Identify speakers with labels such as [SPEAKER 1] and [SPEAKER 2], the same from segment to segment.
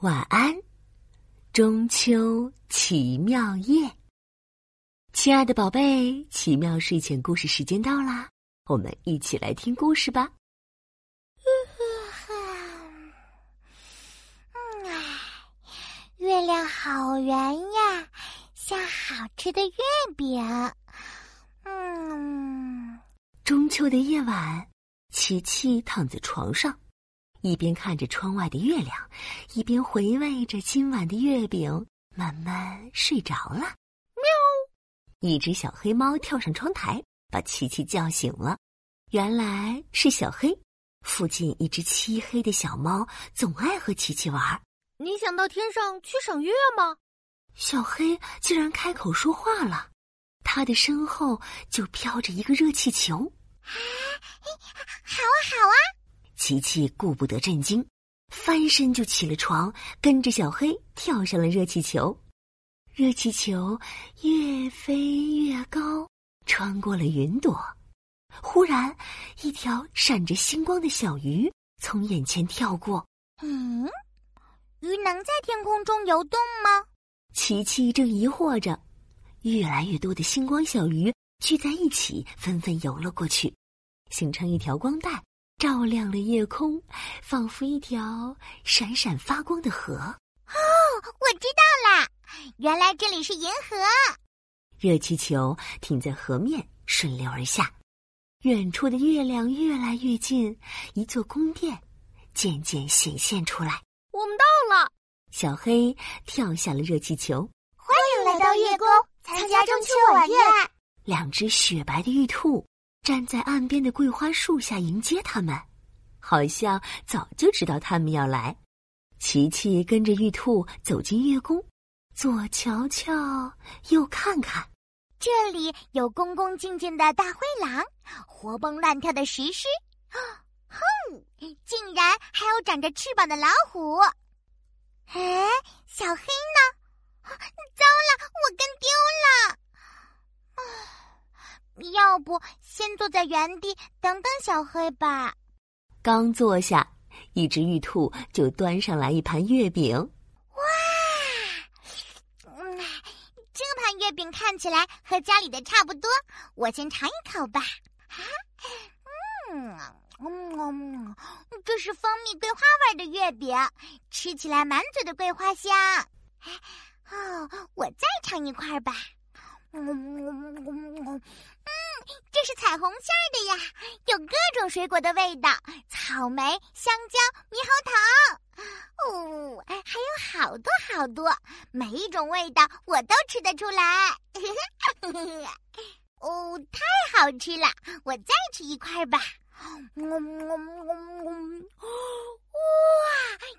[SPEAKER 1] 晚安，中秋奇妙夜。亲爱的宝贝，奇妙睡前故事时间到啦，我们一起来听故事吧。
[SPEAKER 2] 月亮好圆呀，像好吃的月饼。
[SPEAKER 1] 嗯，中秋的夜晚，琪琪躺在床上。一边看着窗外的月亮，一边回味着今晚的月饼，慢慢睡着了。喵！一只小黑猫跳上窗台，把琪琪叫醒了。原来是小黑。附近一只漆黑的小猫总爱和琪琪玩。
[SPEAKER 3] 你想到天上去赏月吗？
[SPEAKER 1] 小黑竟然开口说话了。他的身后就飘着一个热气球。啊，
[SPEAKER 2] 好啊，好啊！
[SPEAKER 1] 琪琪顾不得震惊，翻身就起了床，跟着小黑跳上了热气球。热气球越飞越高，穿过了云朵。忽然，一条闪着星光的小鱼从眼前跳过。
[SPEAKER 2] 嗯，鱼能在天空中游动吗？
[SPEAKER 1] 琪琪正疑惑着，越来越多的星光小鱼聚在一起，纷纷游了过去，形成一条光带。照亮了夜空，仿佛一条闪闪发光的河。哦，
[SPEAKER 2] 我知道啦，原来这里是银河。
[SPEAKER 1] 热气球停在河面，顺流而下。远处的月亮越来越近，一座宫殿渐渐显现出来。
[SPEAKER 3] 我们到了，
[SPEAKER 1] 小黑跳下了热气球。
[SPEAKER 2] 欢迎来到月宫，参加中秋晚宴。
[SPEAKER 1] 两只雪白的玉兔。站在岸边的桂花树下迎接他们，好像早就知道他们要来。琪琪跟着玉兔走进月宫，左瞧瞧，右看看，
[SPEAKER 2] 这里有恭恭敬敬的大灰狼，活蹦乱跳的石狮，哼，竟然还有长着翅膀的老虎。哎，小黑呢？糟了，我跟丢了。要不先坐在原地等等小黑吧。
[SPEAKER 1] 刚坐下，一只玉兔就端上来一盘月饼。
[SPEAKER 2] 哇，嗯，这盘月饼看起来和家里的差不多，我先尝一口吧。啊，嗯嗯嗯，这是蜂蜜桂花味的月饼，吃起来满嘴的桂花香。哦，我再尝一块吧。嗯嗯嗯嗯。这是彩虹馅儿的呀，有各种水果的味道，草莓、香蕉、猕猴桃，哦，还有好多好多，每一种味道我都吃得出来。哦，太好吃了，我再吃一块吧。哇，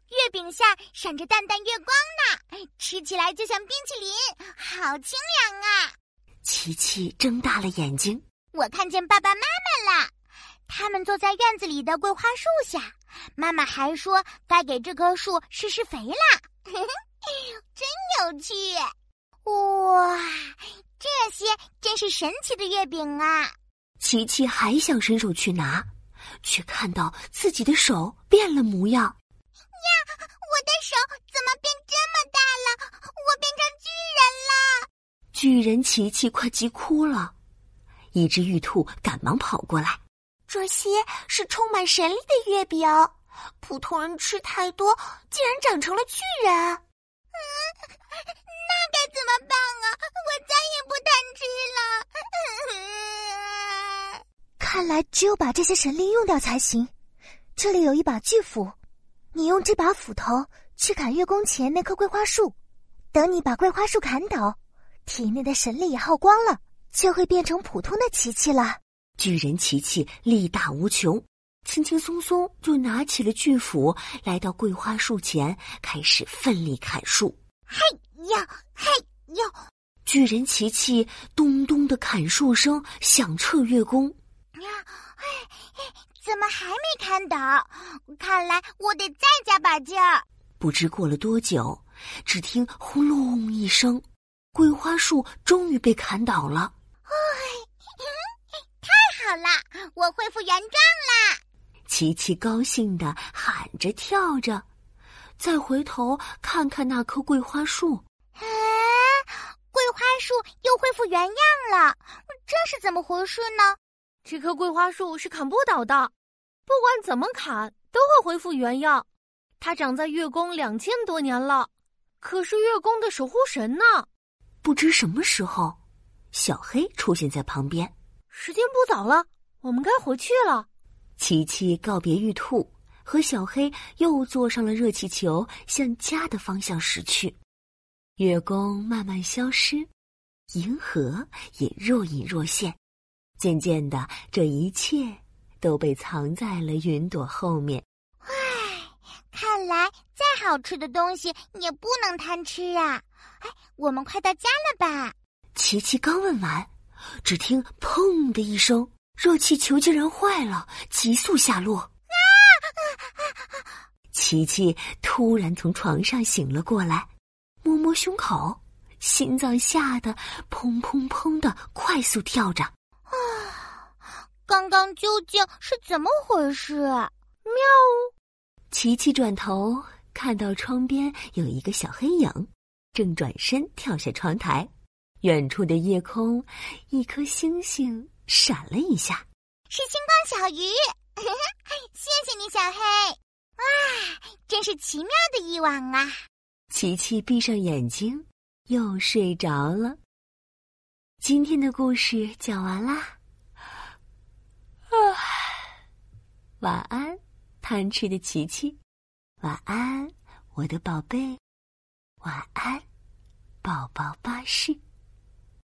[SPEAKER 2] 月饼馅闪着淡淡月光呢，吃起来就像冰淇淋，好清凉啊！
[SPEAKER 1] 琪琪睁大了眼睛。
[SPEAKER 2] 我看见爸爸妈妈了，他们坐在院子里的桂花树下。妈妈还说该给这棵树施施肥啦，真有趣！哇，这些真是神奇的月饼啊！
[SPEAKER 1] 琪琪还想伸手去拿，却看到自己的手变了模样。
[SPEAKER 2] 呀，我的手怎么变这么大了？我变成巨人了！
[SPEAKER 1] 巨人琪琪快急哭了。一只玉兔赶忙跑过来，
[SPEAKER 2] 这些是充满神力的月饼，普通人吃太多，竟然长成了巨人。嗯，那该怎么办啊？我再也不贪
[SPEAKER 4] 吃了。看来只有把这些神力用掉才行。这里有一把巨斧，你用这把斧头去砍月宫前那棵桂花树，等你把桂花树砍倒，体内的神力也耗光了。就会变成普通的琪琪了。
[SPEAKER 1] 巨人琪琪力大无穷，轻轻松松就拿起了巨斧，来到桂花树前，开始奋力砍树。
[SPEAKER 2] 嘿呀，嘿呀！
[SPEAKER 1] 巨人琪琪咚咚的砍树声响彻月宫。呀，
[SPEAKER 2] 哎，怎么还没砍倒？看来我得再加把劲儿。
[SPEAKER 1] 不知过了多久，只听轰隆一声，桂花树终于被砍倒了。
[SPEAKER 2] 太好了，我恢复原状啦！
[SPEAKER 1] 琪琪高兴的喊着跳着，再回头看看那棵桂花树。
[SPEAKER 2] 啊，桂花树又恢复原样了，这是怎么回事呢？
[SPEAKER 3] 这棵桂花树是砍不倒的，不管怎么砍都会恢复原样。它长在月宫两千多年了，可是月宫的守护神呢？
[SPEAKER 1] 不知什么时候，小黑出现在旁边。
[SPEAKER 3] 时间不早了，我们该回去了。
[SPEAKER 1] 琪琪告别玉兔，和小黑又坐上了热气球，向家的方向驶去。月宫慢慢消失，银河也若隐若现。渐渐的，这一切都被藏在了云朵后面。
[SPEAKER 2] 唉，看来再好吃的东西也不能贪吃啊！哎，我们快到家了吧？
[SPEAKER 1] 琪琪刚问完，只听“砰”的一声，热气球竟然坏了，急速下落。啊！琪琪突然从床上醒了过来。摸摸胸口，心脏吓得砰砰砰的快速跳着。啊，
[SPEAKER 2] 刚刚究竟是怎么回事？喵！
[SPEAKER 1] 琪琪转头看到窗边有一个小黑影，正转身跳下窗台。远处的夜空，一颗星星闪了一下，
[SPEAKER 2] 是星光小鱼。谢谢你，小黑。哇，真是奇妙的一晚啊！
[SPEAKER 1] 琪琪闭上眼睛，又睡着了。今天的故事讲完啦，啊，晚安，贪吃的琪琪，晚安，我的宝贝，晚安，宝宝巴士。